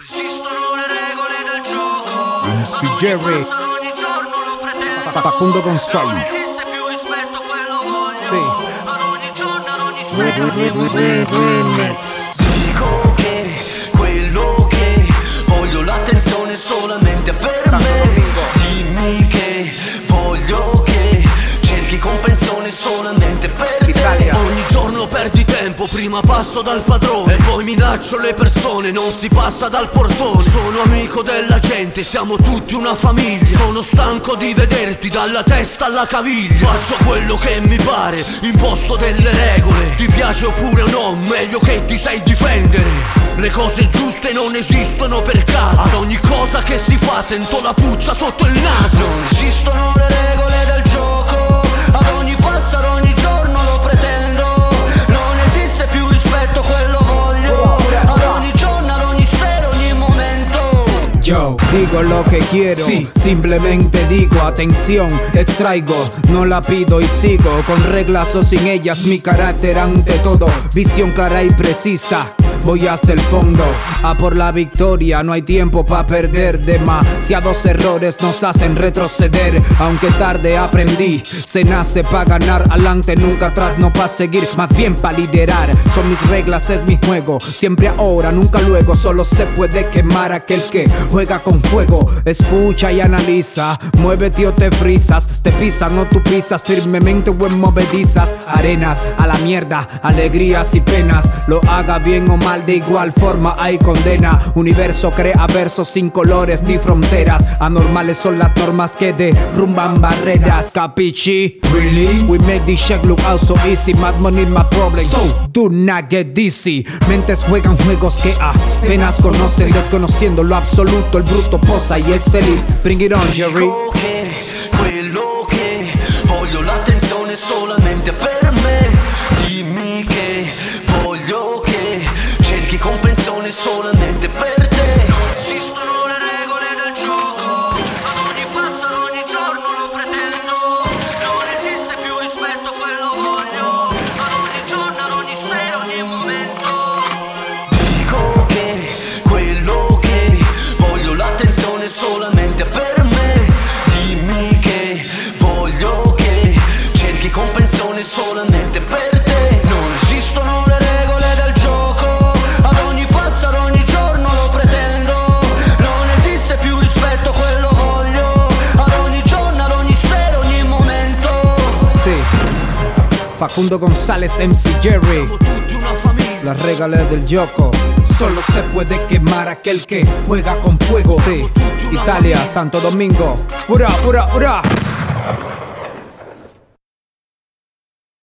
Non esistono le regole del gioco. MC Jerry. Pacundo Gonzalo. Non esiste più rispetto a quello voglio. Sì. Ad ogni giorno, ad ogni secondo. Dico che quello che voglio l'attenzione solamente per me. Dimmi che voglio che cerchi comprensione solamente per me perdi tempo, prima passo dal padrone. E poi minaccio le persone, non si passa dal portone. Sono amico della gente, siamo tutti una famiglia. Sono stanco di vederti dalla testa alla caviglia. Faccio quello che mi pare, imposto delle regole. Ti piace oppure no, meglio che ti sai difendere. Le cose giuste non esistono per caso. Ad ogni cosa che si fa sento la puzza sotto il naso. Non esistono le regole Yo, digo lo que quiero, simplemente digo atención, extraigo, no la pido y sigo, con reglas o sin ellas, mi carácter ante todo, visión clara y precisa. Voy hasta el fondo, a por la victoria, no hay tiempo para perder. Demasiados errores nos hacen retroceder, aunque tarde aprendí. Se nace para ganar, adelante, nunca atrás, no para seguir, más bien para liderar. Son mis reglas, es mi juego, siempre ahora, nunca luego. Solo se puede quemar aquel que juega con fuego. Escucha y analiza, muévete o te frisas, te pisan o tú pisas firmemente o en movedizas arenas. A la mierda, alegrías y penas. Lo haga bien o mal, de igual forma hay condena. Universo crea versos sin colores ni fronteras. Anormales son las normas que derrumban barreras. Capichi? Really? We make this shit look out so easy. Mad money my problem. So do not get dizzy. Mentes juegan juegos que apenas conocen, desconociendo lo absoluto. El bruto posa y es feliz. Bring it on, Jerry. Quello che voglio l'attenzione solamente per cerchi comprensione solamente per te. Non esistono le regole del gioco. Ad ogni passo, ad ogni giorno lo pretendo. Non esiste più rispetto, quello voglio. Ad ogni giorno, ad ogni sera, ogni momento. Dico che quello che voglio l'attenzione solamente per me. Dimmi che voglio che cerchi comprensione solamente per te Facundo González, MC Jerry. Las reglas del Yoko. Solo se puede quemar aquel que juega con fuego. Sí. Italia, Santo Domingo. Ura, ura, ura.